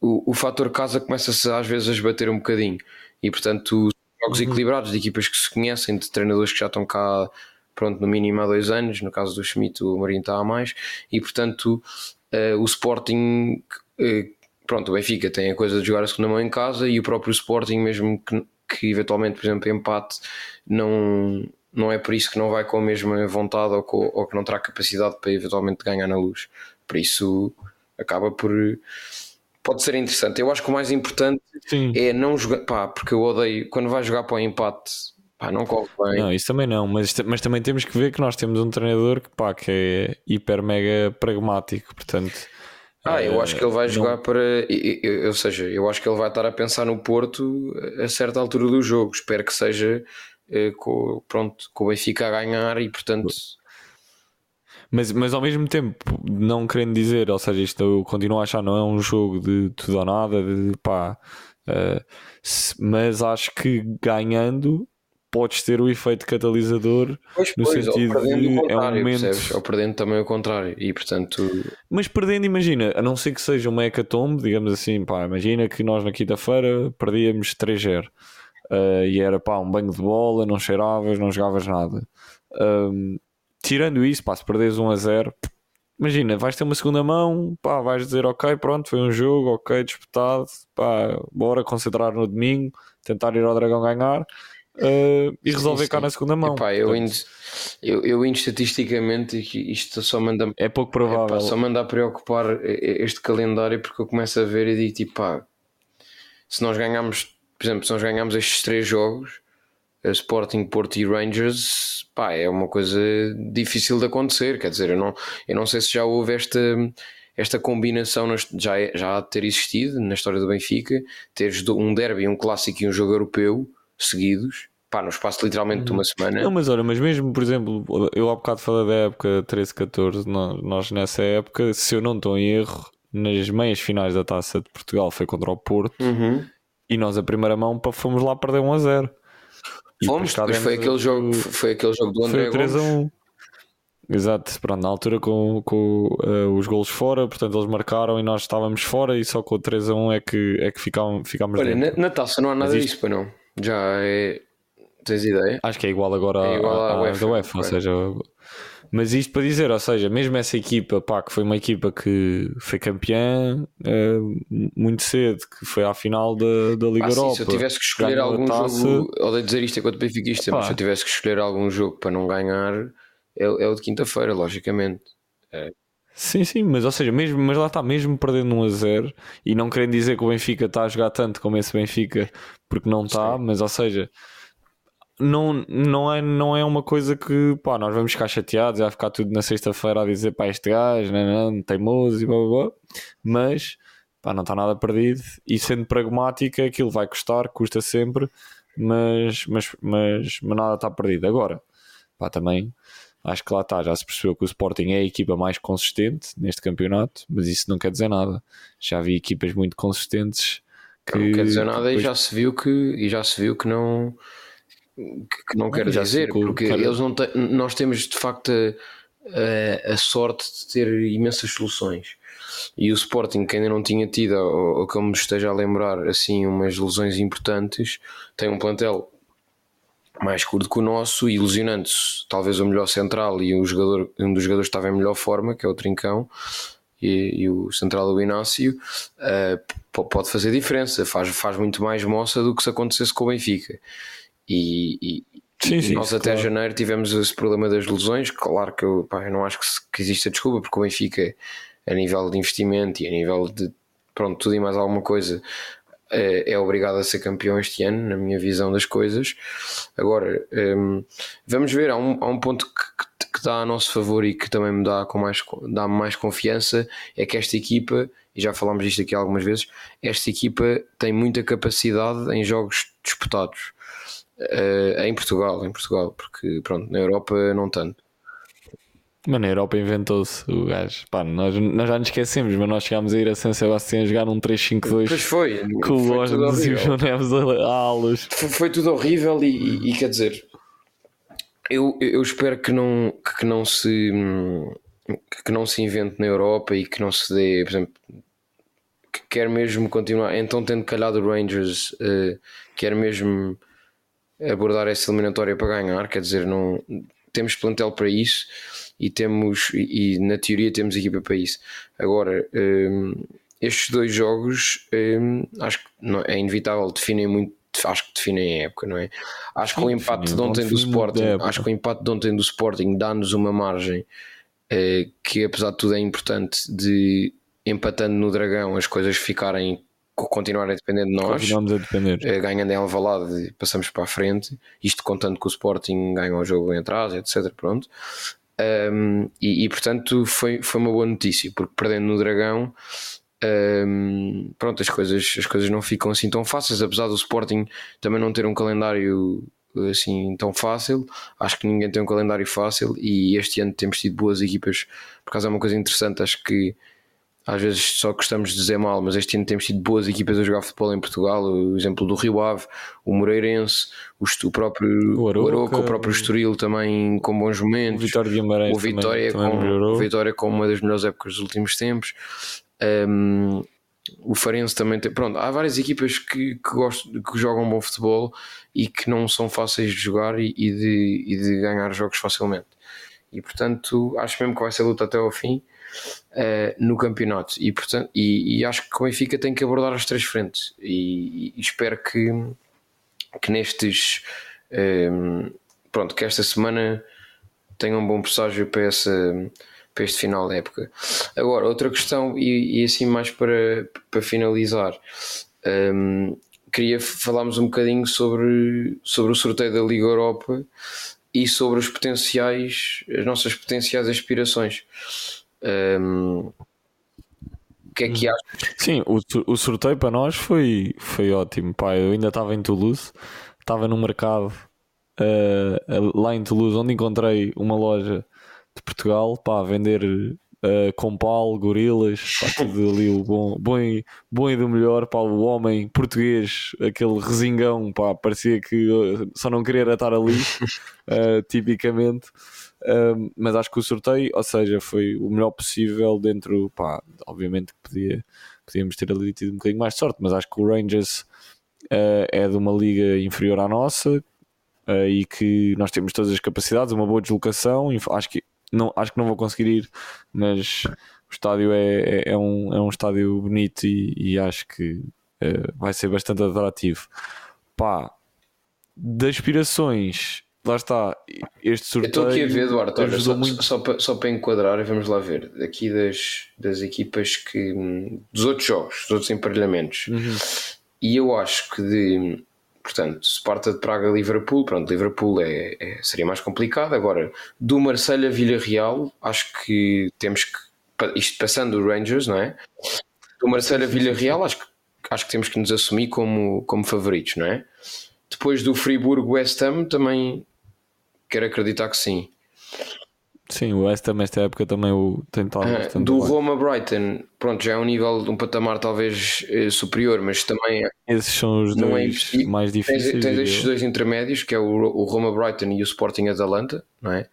o, o fator casa começa-se às vezes a esbater um bocadinho e portanto jogos uhum. equilibrados de equipas que se conhecem, de treinadores que já estão cá pronto, no mínimo há dois anos, no caso do Schmidt o Marinho está há mais e portanto uh, o Sporting uh, pronto, o Benfica tem a coisa de jogar a segunda mão em casa e o próprio Sporting mesmo que que eventualmente, por exemplo, empate não, não é por isso que não vai com a mesma vontade ou, com, ou que não terá capacidade para eventualmente ganhar na luz. Por isso acaba por. Pode ser interessante. Eu acho que o mais importante Sim. é não jogar. Pá, porque eu odeio. Quando vai jogar para o empate, pá, não corre bem. Não, isso também não. Mas, mas também temos que ver que nós temos um treinador que, pá, que é hiper mega pragmático. Portanto ah, eu acho que ele vai jogar não... para. Ou seja, eu acho que ele vai estar a pensar no Porto a certa altura do jogo. Espero que seja eh, com, pronto, com o Benfica a ganhar e portanto. Mas, mas ao mesmo tempo, não querendo dizer, ou seja, isto eu continuo a achar não é um jogo de tudo ou nada, de pá. Uh, mas acho que ganhando podes ter o efeito catalisador pois, no pois, sentido de é um momento percebes? ou perdendo também o contrário e portanto mas perdendo imagina a não ser que seja uma hecatombe digamos assim pá imagina que nós na quinta-feira perdíamos 3-0 uh, e era pá um banho de bola não cheiravas não jogavas nada um, tirando isso pá se perdes 1 a 0 imagina vais ter uma segunda mão pá vais dizer ok pronto foi um jogo ok disputado pá bora concentrar no domingo tentar ir ao Dragão ganhar uh, e resolver sim, cá na segunda mão. Epá, eu, indo, eu, eu indo estatisticamente, isto só manda é pouco provável. Epá, só manda a preocupar este calendário porque eu começo a ver e digo tipo, pá, se nós ganhamos, por exemplo, se nós ganhamos estes três jogos, Sporting, Porto e Rangers, pá, é uma coisa difícil de acontecer. Quer dizer, eu não, eu não sei se já houve esta esta combinação já, é, já há de ter existido na história do Benfica, teres um derby, um clássico e um jogo europeu seguidos, pá, no espaço literalmente de uma uhum. semana. Não, mas olha, mas mesmo, por exemplo, eu há bocado falei da época 13-14, nós nessa época, se eu não estou em erro, nas meias finais da taça de Portugal foi contra o Porto uhum. e nós a primeira mão fomos lá perder 1 a 0. Fomos, depois foi aquele, jogo, foi aquele jogo do André foi 3 a 1. Exato, pronto, na altura com, com uh, os golos fora, portanto eles marcaram e nós estávamos fora e só com o 3 a 1 é que, é que ficámos, ficámos Olha, na, na, taça não há nada disso, para não já é Tens ideia? Acho que é igual agora é igual à, à, UEFA, da UEFA, ou seja, mas isto para dizer, ou seja, mesmo essa equipa, pá, que foi uma equipa que foi campeã uh, muito cedo, que foi à final da, da Liga ah, Europa. Sim, se eu tivesse que escolher algum taça... jogo, odeio dizer isto enquanto benfiquista, mas se eu tivesse que escolher algum jogo para não ganhar, é, é o de quinta-feira, logicamente. É. Sim, sim, mas ou seja, mesmo, mas lá está, mesmo perdendo 1 a 0 e não querendo dizer que o Benfica está a jogar tanto como esse Benfica, porque não está, mas ou seja, não, não, é, não é uma coisa que pá, nós vamos ficar chateados, vai ficar tudo na sexta-feira a dizer pá, este gajo, não, não, não teimoso e blá blá blá, mas pá, não está nada perdido e sendo pragmática aquilo vai custar, custa sempre, mas, mas, mas, mas nada está perdido. Agora, pá, também acho que lá está, já se percebeu que o Sporting é a equipa mais consistente neste campeonato, mas isso não quer dizer nada. Já vi equipas muito consistentes que. Não quer dizer nada depois... e já se viu que, e já se viu que não que não quero dizer, ficou, porque eles não nós temos de facto a, a, sorte de ter imensas soluções. E o Sporting, que ainda não tinha tido, ou, ou como me esteja a lembrar, assim, umas lesões importantes, tem um plantel mais curto que o nosso, ilusionante talvez o melhor central e um, jogador, um dos jogadores estava em melhor forma, que é o Trincão, e, e o central do Inácio, uh, pode fazer diferença, faz, faz muito mais moça do que se acontecesse com o Benfica. E, e, sim, sim, nós até claro. janeiro tivemos esse problema das lesões. Claro que eu, pá, eu não acho que, que exista desculpa, porque o Benfica, a nível de investimento e a nível de pronto, tudo e mais alguma coisa, é, é obrigado a ser campeão este ano, na minha visão das coisas. Agora, um, vamos ver, há um, há um ponto que, que, dá a nosso favor e que também me dá, com mais, dá mais confiança: é que esta equipa, e já falámos disto aqui algumas vezes, esta equipa tem muita capacidade em jogos disputados. Uh, em Portugal, em Portugal, porque pronto, na Europa não tanto. Mas na Europa inventou-se o gajo. Pá, nós, nós já nos esquecemos, mas nós chegámos a ir a São Sebastião jogar num 3-5-2 pois foi, com o Osmond e o João Neves a alas. Foi, foi, tudo horrível e, e, e, quer dizer, eu, eu espero que não, que não se que não se invente na Europa e que não se dê, por exemplo, que quer mesmo continuar. Então, tendo calhado o Rangers, uh, quer mesmo abordar essa eliminatória para ganhar, quer dizer, não temos plantel para isso e temos e, na teoria temos equipa para isso. Agora, um, estes dois jogos um, acho que não, é inevitável, definem muito acho que definem a época, não é? Acho que o empate de ontem do Sporting, acho que o empate de ontem do Sporting dá-nos uma margem eh, que apesar de tudo é importante de empatando no Dragão as coisas ficarem continuar a depender de nós. Continuamos a depender. Eh, ganhando em Alvalade, passamos para a frente. Isto contando que o Sporting ganha o jogo em atraso, etc. Pronto. Um, e, e, portanto foi, foi uma boa notícia, porque perdendo no Dragão, um, pronto, as coisas, as coisas não ficam assim tão fáceis, apesar do Sporting também não ter um calendário assim tão fácil. Acho que ninguém tem um calendário fácil e este ano temos tido boas equipas. Por causa é uma coisa interessante, acho que às vezes só gostamos de dizer mal, mas este ano temos tido boas equipas a jogar futebol em Portugal. O exemplo do Rio Ave, o Moreirense, o, próprio o Aroca, o, Aroca, o próprio Estoril também com bons momentos. O Vitória de Guimarães o Vitória, também, com, também o Vitória com uma das melhores épocas dos últimos tempos. Um, o Farense também tem. Pronto, há várias equipas que, que, gostam, que jogam bom futebol e que não são fáceis de jogar e, e, de, e de ganhar jogos facilmente. E portanto, acho mesmo que vai ser luta até ao fim uh, no campeonato. E, portanto, e, e, acho que o Benfica tem que abordar as três frentes. E, e espero que, que nestes. Um, ehm, pronto, que esta semana tenha um bom presságio para, essa, para este final da época. Agora, outra questão, e, e assim mais para, para finalizar. Um, ehm, queria falarmos um bocadinho sobre, sobre o sorteio da Liga Europa e sobre os potenciais, as nossas potenciais aspirações. Um, o que é que achas? Sim, o, o sorteio para nós foi, foi ótimo. Pá, eu ainda estava em Toulouse, estava no mercado uh, lá em Toulouse, onde encontrei uma loja de Portugal para vender uh, Compal, Gorilas, pá, tudo ali o bom, bom, e, bom e do melhor. Pá, o homem português, aquele resingão, pá, parecia que uh, só não queria estar ali, uh, tipicamente mas acho que o sorteio, ou seja, foi o melhor possível dentro, pá, obviamente que podia, podíamos ter ali tido um bocadinho mais de sorte, mas acho que o Rangers uh, é de uma liga inferior à nossa, uh, e que nós temos todas as capacidades, uma boa deslocação. Acho que não, acho que não vou conseguir ir, mas o estádio é, é, é um, é um estádio bonito e, e acho que uh, vai ser bastante atrativo. Pá, de aspirações, lá está, este sorteio. estou aqui a ver, Eduardo, olha, só, muito... só, para, só para enquadrar, e vamos lá ver, aqui das, das equipas que. dos outros jogos, dos outros emparelhamentos. Uhum. E eu acho que de Portanto, Sparta de Praga, Liverpool, pronto, Liverpool é, é, seria mais complicado. Agora, do Marselha Villarreal, acho que temos que, isto passando o Rangers, não é? Do Marselha Villarreal, acho que, acho que temos que nos assumir como, como favoritos, não é? Depois do Friburgo West Ham, também quero acreditar que sim. Sim, o West Ham esta época também o tentava. Uh, do Roma Brighton, pronto, já é um nível, um patamar talvez eh, superior, mas também. Esses são os não é dois é mais difíceis. Tens, tens estes dois intermédios, que é o, o Roma Brighton e o Sporting Atalanta, não é?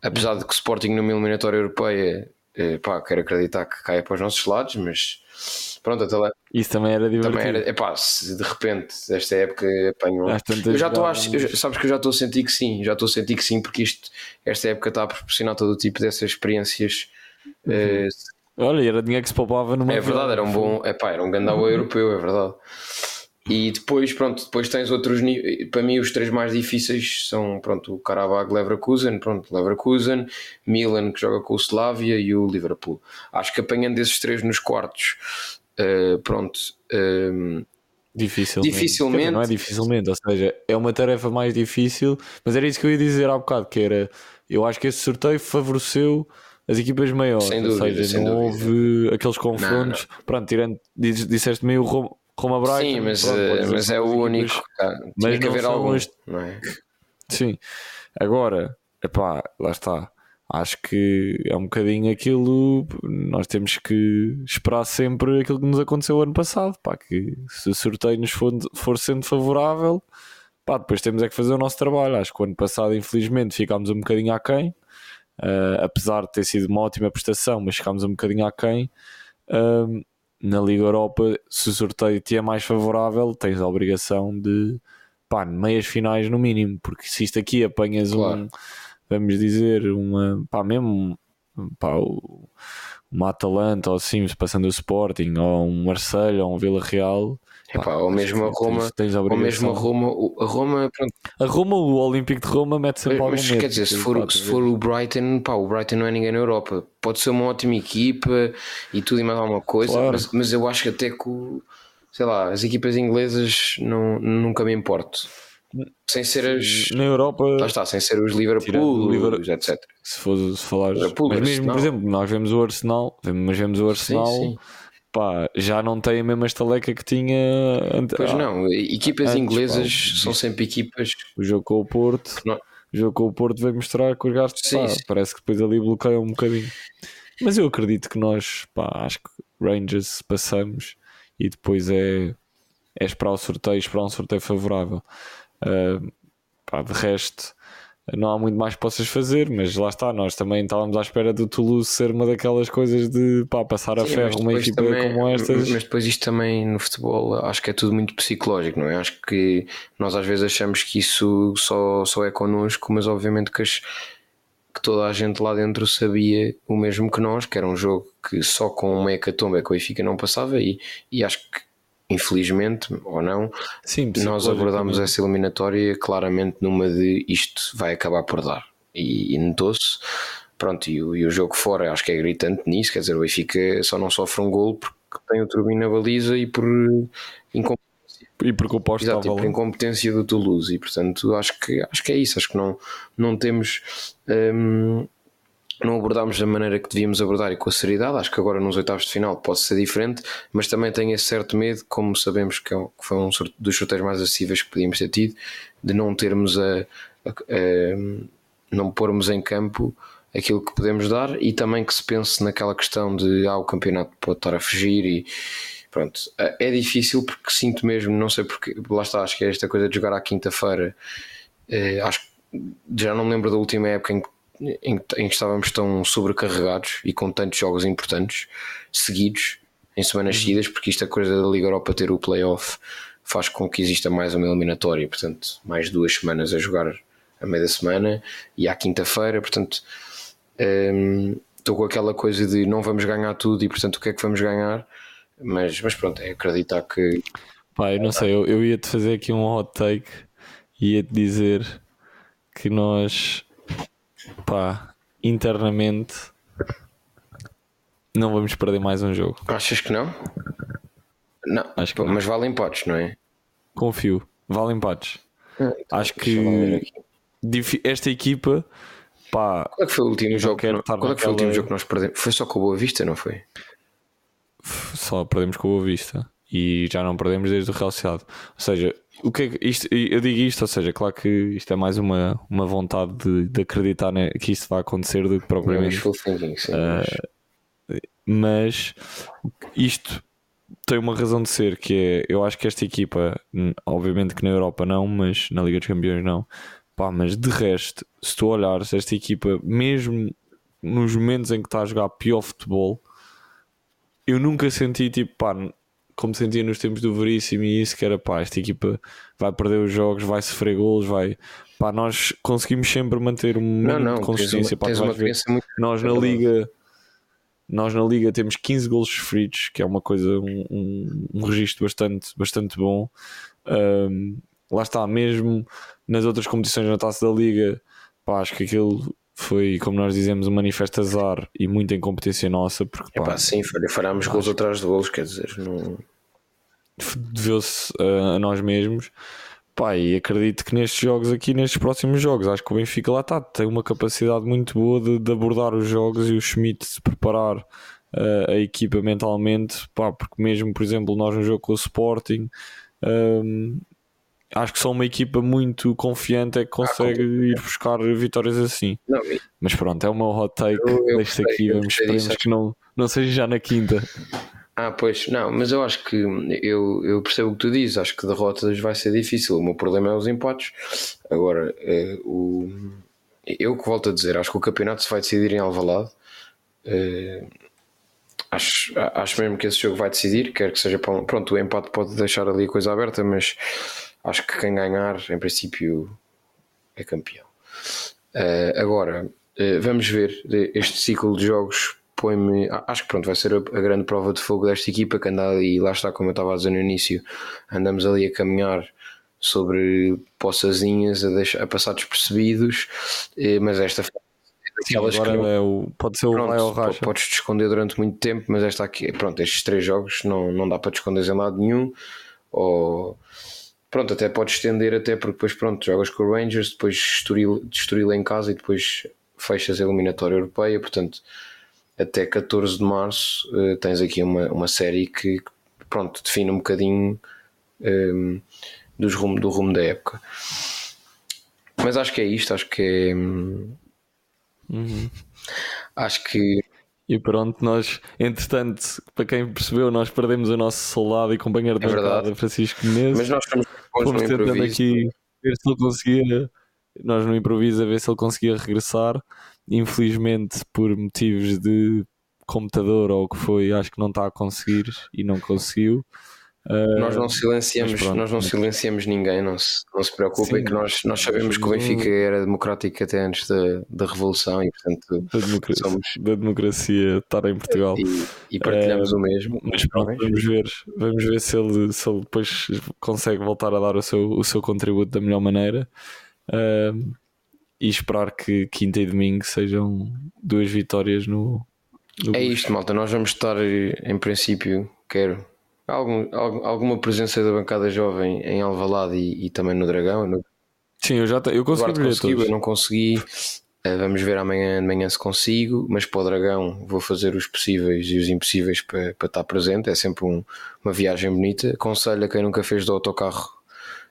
Apesar de que o Sporting numa eliminatória europeia, eh, pá, quero acreditar que caia para os nossos lados, mas Pronto, até lá. Isso também era divertido. Também era, epá, se de repente, desta época apanhou. Eu já estou a, sabes que eu já estou a sentir que sim, já estou a sentir que sim, porque isto, esta época está a proporcionar todo o tipo dessas experiências. Uhum. Eh, Olha, era dinheiro que se poupava numa. É verdade, era um bom. Epá, era um gandau uhum. europeu, é verdade. E depois, pronto, depois tens outros para mim os três mais difíceis são, pronto, o Karabakh Leverkusen, pronto, Leverkusen, Milan que joga com o Slavia e o Liverpool. Acho que apanhando esses três nos quartos uh, pronto. Um, ehm, dificilmente. dificilmente. Não é dificilmente, ou seja, é uma tarefa mais difícil, mas era isso que eu ia dizer há bocado, que era, eu acho que esse sorteio favoreceu as equipas maiores, sem dúvida, ou seja, não dúvida. houve aqueles confrontos, não, não. pronto, tirando, disseste meio Roma, Roma Brighton. Sim, mas, pronto, eh, mas é o único, mas que haver algum, este... não é? Sim, agora, epá, lá está, acho que é um bocadinho aquilo. Nós temos que esperar sempre aquilo que nos aconteceu ano passado. Pá, que se o sorteio nos for, for sendo favorável, pá, depois temos é que fazer o nosso trabalho. Acho que o ano passado, infelizmente, ficámos um bocadinho aquém. Uh, apesar de ter sido uma ótima prestação, mas ficámos um bocadinho aquém. Uh, na Liga Europa, se o sorteio te é mais favorável, tens a obrigação de pá, meias finais no mínimo, porque se isto aqui apanhas claro. um vamos dizer, uma, pá, mesmo pá, uma Atalanta ou assim, passando o Sporting, ou um Marseille, ou um Vila Real. Epá, ou mesmo a Roma, tens, tens a ou mesmo a Roma, a Roma, pronto. A Roma, o Olímpico de Roma mete sempre mas, mas quer dizer, se for, se for o Brighton, pá, o Brighton não é ninguém na Europa. Pode ser uma ótima equipa e tudo e mais alguma coisa, claro. mas, mas eu acho que até que, sei lá, as equipas inglesas não, nunca me importo. Sem ser as. Na Europa. Lá está, sem ser os Liverpool, Liverpool etc. Se for se falar. mas mesmo, por exemplo, nós vemos o Arsenal, mas vemos o Arsenal. Sim, sim. Pá, já não tem a mesma estaleca que tinha antes. Pois não, equipas antes, inglesas pá, são sempre equipas. O jogo com o Porto, não. o jogo com o Porto veio mostrar que os gastos sim, pá, parece que depois ali bloqueiam um bocadinho. Mas eu acredito que nós, pá, acho que Rangers passamos e depois é, é esperar o sorteio, esperar um sorteio favorável. Uh, pá, de resto, não há muito mais que possas fazer, mas lá está, nós também estávamos à espera do Toulouse ser uma daquelas coisas de pá, passar a ferro uma equipa também, como estas. Mas depois isto também no futebol acho que é tudo muito psicológico, não é? Acho que nós às vezes achamos que isso só, só é connosco, mas obviamente que, as, que toda a gente lá dentro sabia o mesmo que nós, que era um jogo que só com uma hecatombe é que o Benfica não passava e, e acho que infelizmente ou não, Sim, nós abordámos essa eliminatória claramente numa de isto vai acabar por dar. E, e notou-se, pronto, e o, e o, jogo fora acho que é gritante nisso, quer dizer, o Benfica só não sofre um gol porque tem o Turbino na baliza e por incompetência. E porque o posto Exato, e por incompetência do Toulouse, e portanto acho que, acho que é isso, acho que não, não temos. Hum, não abordámos da maneira que devíamos abordar e com a seriedade. Acho que agora nos oitavos de final pode ser diferente, mas também tenho esse certo medo, como sabemos que, é, foi um dos sorteios mais acessíveis que podíamos ter tido, de não termos a, a, a, não pormos em campo aquilo que podemos dar e também que se pense naquela questão de ah, o campeonato pode estar a fugir e pronto. É difícil porque sinto mesmo, não sei porque, lá está, acho que é esta coisa de jogar à quinta-feira. É, acho que já não me lembro da última época em que em, em que estávamos tão sobrecarregados e com tantos jogos importantes seguidos em semanas uhum. seguidas, porque isto é coisa da Liga Europa ter o playoff faz com que exista mais uma eliminatória, portanto, mais duas semanas a jogar a meio da semana e à quinta-feira, portanto, um, estou com aquela coisa de não vamos ganhar tudo e, portanto, o que é que vamos ganhar? Mas, mas pronto, é acreditar que. Eu não sei, eu, eu ia-te fazer aqui um hot take e ia-te dizer que nós, pá, internamente não vamos perder mais um jogo. Achas que não? Não, Acho que Pô, não. mas vale empates, não é? Confio, vale empates. Ah, então Acho que esta equipa, pá, Qual é que foi o último jogo? Que estar qual é que foi o último jogo que nós perdemos? Foi só com o Boa Vista, não foi? só perdemos com o Boa Vista e já não perdemos desde o Real Sociedade. Ou seja, o que é que isto, eu digo isto, ou seja, claro que isto é mais uma, uma vontade de, de acreditar né, que isto vai acontecer do que Não, propriamente. wishful thinking, sim. Ah, mas- isto tem uma razão de ser que é, eu acho que esta equipa, obviamente que na Europa não, mas na Liga dos Campeões não, pá, mas de resto, se tu olhares esta equipa, mesmo nos momentos em que está a jogar pior futebol, eu nunca senti tipo, pá, como sentia nos tempos do Veríssimo e isso, que era pá, esta equipa vai perder os jogos, vai sofrer golos, vai. Pá, nós conseguimos sempre manter um não, não, de tens consistência. uma, pá, tens uma muito. Nós na. Liga nós na Liga temos 15 golos sofridos, que é uma coisa, um, um, um registro bastante, bastante bom. Um, lá está, mesmo nas outras competições na taça da Liga, pá, acho que aquilo foi, como nós dizemos, um manifesto azar e muita incompetência nossa, porque É pá, pá, sim, falhámos gols atrás de gols, quer dizer, não. deveu-se a, a nós mesmos. Pá, e acredito que nestes jogos aqui, nestes próximos jogos, acho que o Benfica lá está, tem uma capacidade muito boa de, de abordar os jogos e o Schmidt se preparar eh, a equipa mentalmente, pá, porque mesmo, por exemplo, nós no jogo com o Sporting, hum, acho que só uma equipa muito confiante é que consegue ir buscar vitórias assim. não Mas pronto, é meu hot take, Eu- gostei, aqui, vamos, esperemos que não, não seja já na quinta. Ah, pois, não, mas eu acho que eu, eu percebo o que tu dizes, acho que derrotas vai ser difícil. O meu problema é os empates. Agora, eh, o, eu que volto a dizer, acho que o campeonato se vai decidir em Alvalade. Eh, acho, acho mesmo que esse jogo vai decidir, quer que seja para um- pronto, o empate pode deixar ali a coisa aberta, mas acho que quem ganhar, em princípio, é campeão. Eh, agora, eh, vamos ver eh, este ciclo de jogos. Põe-me, acho que pronto, vai ser a, a grande prova de fogo desta equipa que anda ali, lá está, como eu estava a dizer no início, andamos ali a caminhar sobre poçazinhas, a, deixar, a passar despercebidos, eh, mas esta que Agora não- é o, pode ser o Pronto, ao po- racha. podes te esconder durante muito tempo, mas esta aqui, pronto, estes três jogos não, não dá para te esconder em lado nenhum. Ou pronto, até podes estender, até porque depois pronto, jogas com o Rangers, depois Estoril, de Estoril em casa e depois fechas a eliminatória europeia. Portanto, até 14 de março eh, tens aqui uma, uma série que pronto, define um bocadinho eh, dos rumo, do rumo da época. Mas acho que é isto, acho que é. hum, Acho que E pronto, nós, entretanto, para quem percebeu, nós perdemos o nosso soldado e companheiro de É verdade. bancada, Francisco Menezes. Mas nós bons Fomos no tentando aqui ver se ele conseguia, nós no improviso, a ver se ele conseguia regressar. Infelizmente, por motivos de computador ou o que foi, acho que não está a conseguir e não conseguiu. Uh, Nós não silenciamos, pronto. nós não silenciamos ninguém, não se, não se preocupem Sim. que nós, nós sabemos que o Benfica era democrático até antes da, da Revolução e portanto da, democracia, somos- da democracia estar em Portugal. e, e partilhamos o mesmo. Mas pronto, vamos ver, vamos ver se ele, se ele depois consegue voltar a dar o seu, o seu contributo da melhor maneira Ahm, e esperar que quinta e domingo sejam duas vitórias no, no É isto, malta. Nós vamos estar, em princípio, quero algum, algum- alguma presença da bancada jovem em Alvalade e, e também no Dragão. No Sim, eu já eu consegui ver conseguiu, todos. eu não consegui. Eh, Vamos ver amanhã de manhã se consigo, mas para o Dragão vou fazer os possíveis e os impossíveis para, para estar presente. É sempre um- uma viagem bonita. Aconselho a quem nunca fez do autocarro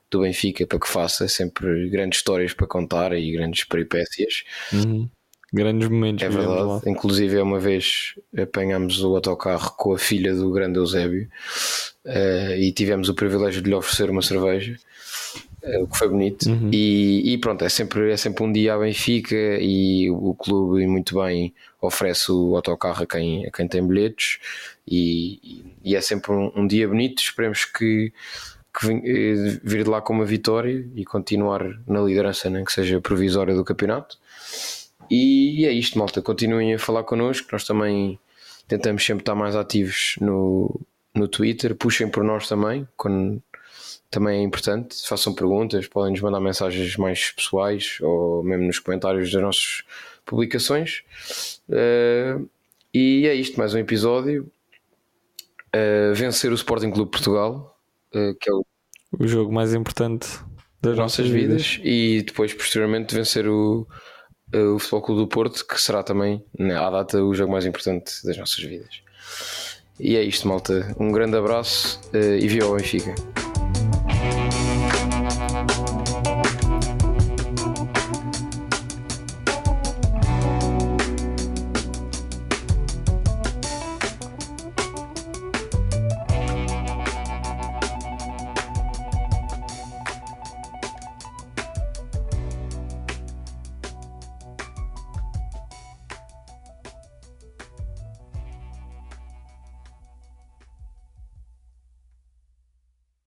do Benfica para que faça. É sempre grandes histórias para contar e grandes peripécias. Uhum. Grandes momentos. É vivemos lá. verdade. Inclusive, uma vez apanhámos o autocarro com a filha do grande Eusébio eh, e tivemos o privilégio de lhe oferecer uma cerveja, eh, o que foi bonito. E, e pronto, é sempre, é sempre um dia a Benfica e o clube, muito bem, oferece o autocarro a quem, a quem tem bilhetes. E, e é sempre um, um dia bonito. Esperemos que que eh, vir de lá com uma vitória e continuar na liderança, nem que seja provisória do campeonato. E é isto, malta. Continuem a falar connosco. Nós também tentamos sempre estar mais ativos no, no Twitter. Puxem por nós também, quando também é importante. Façam perguntas, podem nos mandar mensagens mais pessoais ou mesmo nos comentários das nossas publicações. Uh, e é isto, mais um episódio. Uh, vencer o Sporting Clube Portugal, uh, que é o, o jogo mais importante das nossas vidas. vidas, e depois, posteriormente, vencer o, o Futebol Clube do Porto, que será também, né, à data, o jogo mais importante das nossas vidas. E é isto, malta. Um grande abraço e viva o Benfica.